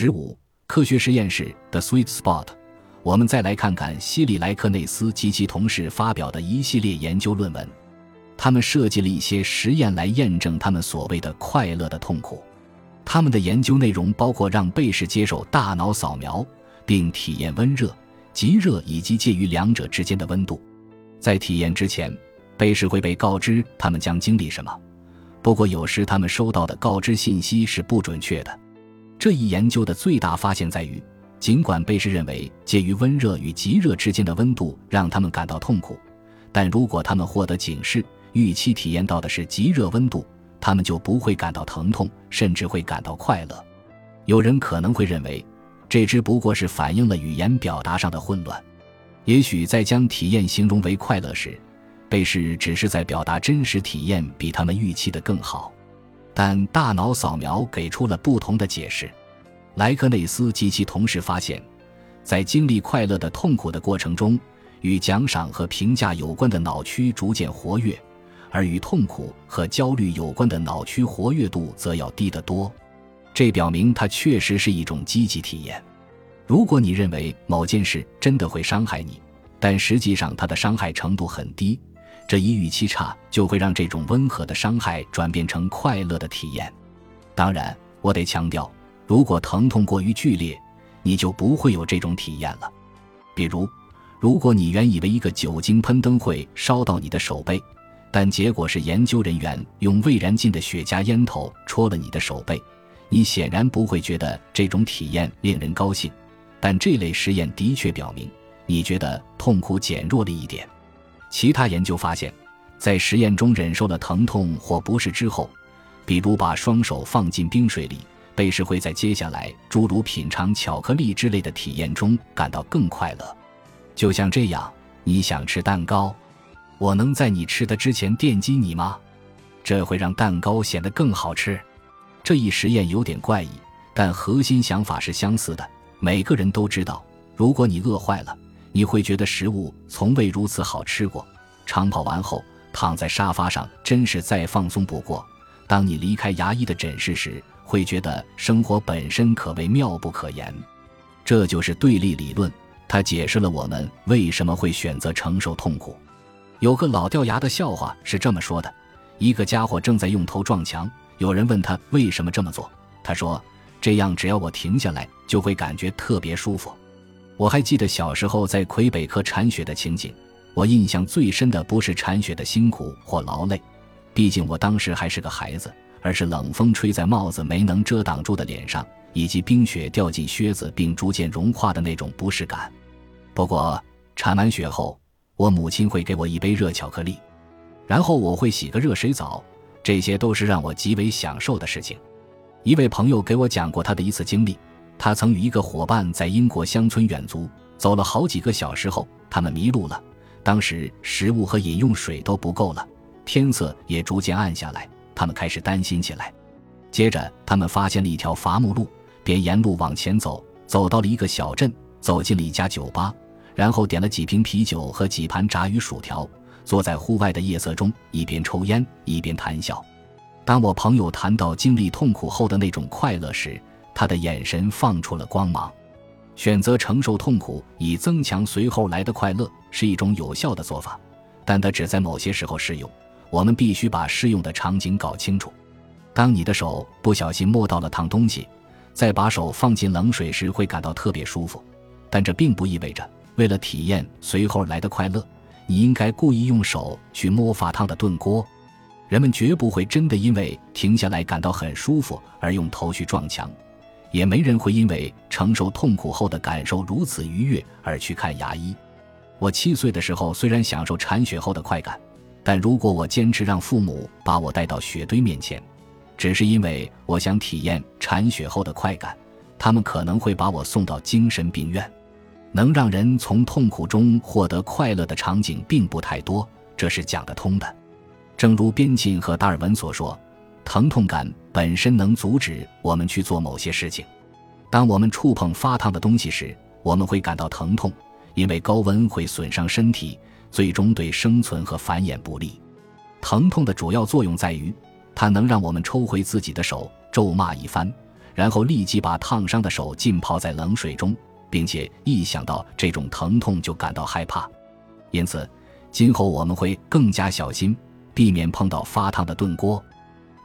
十五，科学实验室的 sweet spot。我们再来看看希里莱克内斯及其同事发表的一系列研究论文。他们设计了一些实验来验证他们所谓的快乐的痛苦。他们的研究内容包括让被试接受大脑扫描，并体验温热、极热以及介于两者之间的温度。在体验之前，被试会被告知他们将经历什么。不过，有时他们收到的告知信息是不准确的。这一研究的最大发现在于，尽管被试认为介于温热与极热之间的温度让他们感到痛苦，但如果他们获得警示，预期体验到的是极热温度，他们就不会感到疼痛，甚至会感到快乐。有人可能会认为，这只不过是反映了语言表达上的混乱。也许在将体验形容为快乐时，被试只是在表达真实体验比他们预期的更好。但大脑扫描给出了不同的解释。莱克内斯及其同事发现，在经历快乐的痛苦的过程中，与奖赏和评价有关的脑区逐渐活跃，而与痛苦和焦虑有关的脑区活跃度则要低得多。这表明它确实是一种积极体验。如果你认为某件事真的会伤害你，但实际上它的伤害程度很低。这一预期差就会让这种温和的伤害转变成快乐的体验。当然，我得强调，如果疼痛过于剧烈，你就不会有这种体验了。比如，如果你原以为一个酒精喷灯会烧到你的手背，但结果是研究人员用未燃尽的雪茄烟头戳了你的手背，你显然不会觉得这种体验令人高兴。但这类实验的确表明，你觉得痛苦减弱了一点。其他研究发现，在实验中忍受了疼痛或不适之后，比如把双手放进冰水里，被试会在接下来诸如品尝巧克力之类的体验中感到更快乐。就像这样，你想吃蛋糕，我能在你吃的之前电击你吗？这会让蛋糕显得更好吃。这一实验有点怪异，但核心想法是相似的。每个人都知道，如果你饿坏了。你会觉得食物从未如此好吃过。长跑完后，躺在沙发上真是再放松不过。当你离开牙医的诊室时，会觉得生活本身可谓妙不可言。这就是对立理论，它解释了我们为什么会选择承受痛苦。有个老掉牙的笑话是这么说的：一个家伙正在用头撞墙，有人问他为什么这么做，他说：“这样只要我停下来，就会感觉特别舒服。”我还记得小时候在魁北克铲雪的情景，我印象最深的不是铲雪的辛苦或劳累，毕竟我当时还是个孩子，而是冷风吹在帽子没能遮挡住的脸上，以及冰雪掉进靴子并逐渐融化的那种不适感。不过铲完雪后，我母亲会给我一杯热巧克力，然后我会洗个热水澡，这些都是让我极为享受的事情。一位朋友给我讲过他的一次经历。他曾与一个伙伴在英国乡村远足，走了好几个小时后，他们迷路了。当时食物和饮用水都不够了，天色也逐渐暗下来，他们开始担心起来。接着，他们发现了一条伐木路，便沿路往前走，走到了一个小镇，走进了一家酒吧，然后点了几瓶啤酒和几盘炸鱼薯条，坐在户外的夜色中，一边抽烟一边谈笑。当我朋友谈到经历痛苦后的那种快乐时，他的眼神放出了光芒，选择承受痛苦以增强随后来的快乐是一种有效的做法，但它只在某些时候适用。我们必须把适用的场景搞清楚。当你的手不小心摸到了烫东西，再把手放进冷水时会感到特别舒服，但这并不意味着为了体验随后来的快乐，你应该故意用手去摸发烫的炖锅。人们绝不会真的因为停下来感到很舒服而用头去撞墙。也没人会因为承受痛苦后的感受如此愉悦而去看牙医。我七岁的时候虽然享受铲雪后的快感，但如果我坚持让父母把我带到雪堆面前，只是因为我想体验铲雪后的快感，他们可能会把我送到精神病院。能让人从痛苦中获得快乐的场景并不太多，这是讲得通的。正如边沁和达尔文所说。疼痛感本身能阻止我们去做某些事情。当我们触碰发烫的东西时，我们会感到疼痛，因为高温会损伤身体，最终对生存和繁衍不利。疼痛的主要作用在于，它能让我们抽回自己的手，咒骂一番，然后立即把烫伤的手浸泡在冷水中，并且一想到这种疼痛就感到害怕。因此，今后我们会更加小心，避免碰到发烫的炖锅。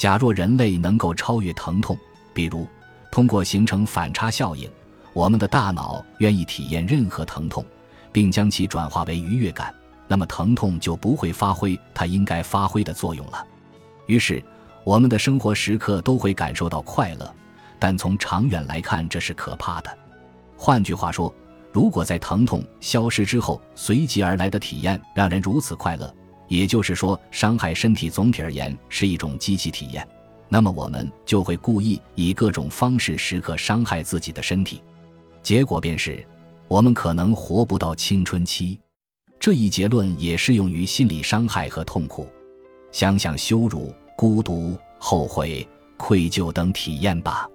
假若人类能够超越疼痛，比如通过形成反差效应，我们的大脑愿意体验任何疼痛，并将其转化为愉悦感，那么疼痛就不会发挥它应该发挥的作用了。于是，我们的生活时刻都会感受到快乐。但从长远来看，这是可怕的。换句话说，如果在疼痛消失之后，随即而来的体验让人如此快乐，也就是说，伤害身体总体而言是一种积极体验，那么我们就会故意以各种方式时刻伤害自己的身体，结果便是我们可能活不到青春期。这一结论也适用于心理伤害和痛苦。想想羞辱、孤独、后悔、愧疚等体验吧。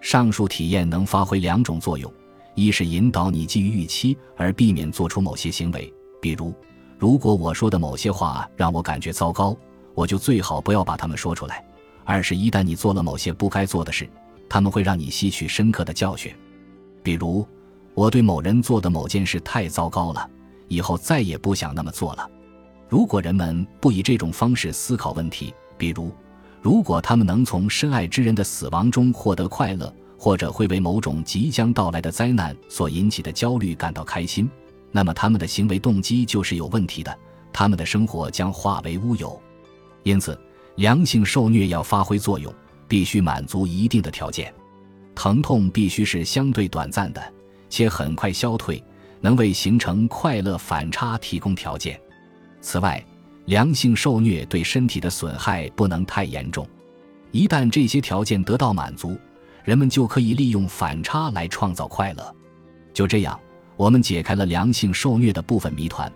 上述体验能发挥两种作用：一是引导你基于预期而避免做出某些行为，比如，如果我说的某些话让我感觉糟糕，我就最好不要把它们说出来；二是，一旦你做了某些不该做的事，他们会让你吸取深刻的教训。比如，我对某人做的某件事太糟糕了，以后再也不想那么做了。如果人们不以这种方式思考问题，比如，如果他们能从深爱之人的死亡中获得快乐，或者会为某种即将到来的灾难所引起的焦虑感到开心，那么他们的行为动机就是有问题的，他们的生活将化为乌有。因此，良性受虐要发挥作用，必须满足一定的条件：疼痛必须是相对短暂的，且很快消退，能为形成快乐反差提供条件。此外，良性受虐对身体的损害不能太严重，一旦这些条件得到满足，人们就可以利用反差来创造快乐。就这样，我们解开了良性受虐的部分谜团。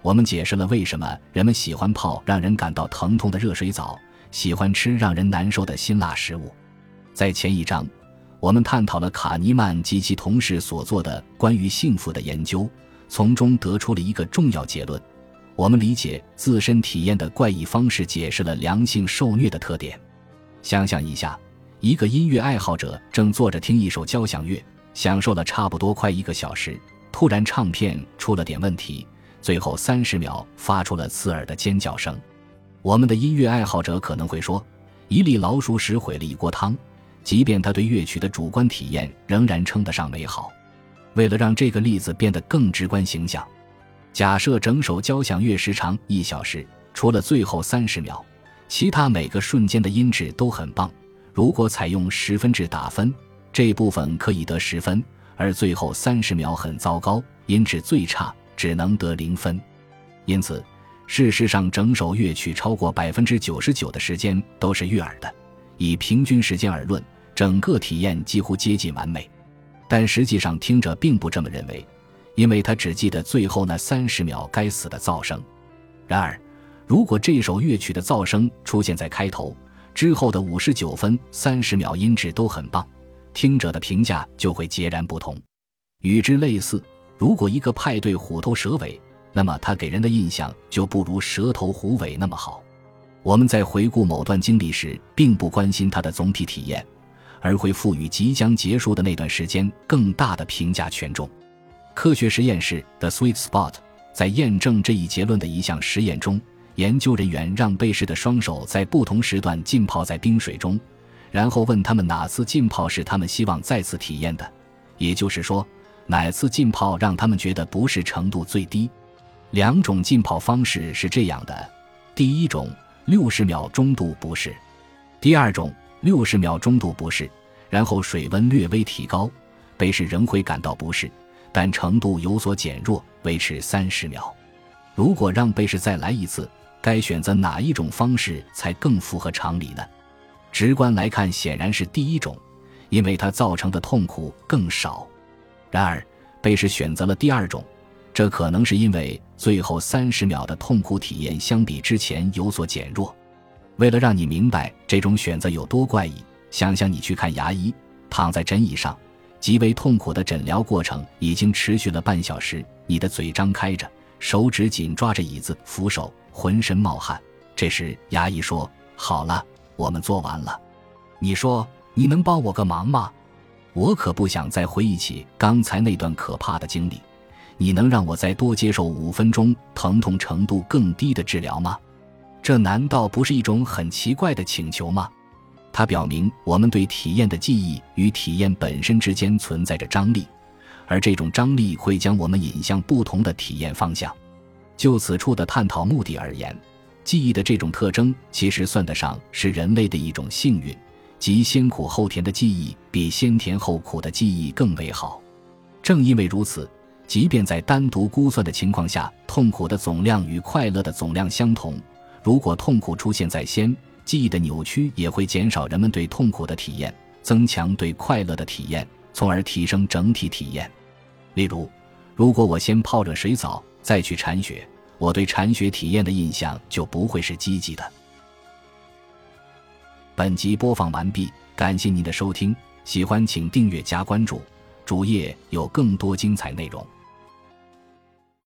我们解释了为什么人们喜欢泡让人感到疼痛的热水澡，喜欢吃让人难受的辛辣食物。在前一章，我们探讨了卡尼曼及其同事所做的关于幸福的研究，从中得出了一个重要结论。我们理解自身体验的怪异方式，解释了良性受虐的特点。想象一下，一个音乐爱好者正坐着听一首交响乐，享受了差不多快一个小时，突然唱片出了点问题，最后三十秒发出了刺耳的尖叫声。我们的音乐爱好者可能会说：“一粒老鼠屎毁了一锅汤。”即便他对乐曲的主观体验仍然称得上美好。为了让这个例子变得更直观形象。假设整首交响乐时长一小时，除了最后三十秒，其他每个瞬间的音质都很棒。如果采用十分制打分，这部分可以得十分，而最后三十秒很糟糕，音质最差，只能得零分。因此，事实上，整首乐曲超过百分之九十九的时间都是悦耳的。以平均时间而论，整个体验几乎接近完美。但实际上，听者并不这么认为。因为他只记得最后那三十秒该死的噪声。然而，如果这首乐曲的噪声出现在开头，之后的五十九分三十秒音质都很棒，听者的评价就会截然不同。与之类似，如果一个派对虎头蛇尾，那么他给人的印象就不如蛇头虎尾那么好。我们在回顾某段经历时，并不关心它的总体体验，而会赋予即将结束的那段时间更大的评价权重。科学实验室的 Sweet Spot 在验证这一结论的一项实验中，研究人员让被试的双手在不同时段浸泡在冰水中，然后问他们哪次浸泡是他们希望再次体验的，也就是说，哪次浸泡让他们觉得不适程度最低。两种浸泡方式是这样的：第一种，六十秒中度不适；第二种，六十秒中度不适，然后水温略微提高，被试仍会感到不适。但程度有所减弱，维持三十秒。如果让被试再来一次，该选择哪一种方式才更符合常理呢？直观来看，显然是第一种，因为它造成的痛苦更少。然而，被试选择了第二种，这可能是因为最后三十秒的痛苦体验相比之前有所减弱。为了让你明白这种选择有多怪异，想想你去看牙医，躺在诊椅上。极为痛苦的诊疗过程已经持续了半小时，你的嘴张开着，手指紧抓着椅子扶手，浑身冒汗。这时，牙医说：“好了，我们做完了。”你说：“你能帮我个忙吗？我可不想再回忆起刚才那段可怕的经历。你能让我再多接受五分钟疼痛程度更低的治疗吗？这难道不是一种很奇怪的请求吗？它表明我们对体验的记忆与体验本身之间存在着张力，而这种张力会将我们引向不同的体验方向。就此处的探讨目的而言，记忆的这种特征其实算得上是人类的一种幸运，即先苦后甜的记忆比先甜后苦的记忆更为好。正因为如此。即便在单独估算的情况下，痛苦的总量与快乐的总量相同。如果痛苦出现在先，记忆的扭曲也会减少人们对痛苦的体验，增强对快乐的体验，从而提升整体体验。例如，如果我先泡热水澡，再去铲雪，我对禅学体验的印象就不会是积极的。本集播放完毕，感谢您的收听，喜欢请订阅加关注，主页有更多精彩内容。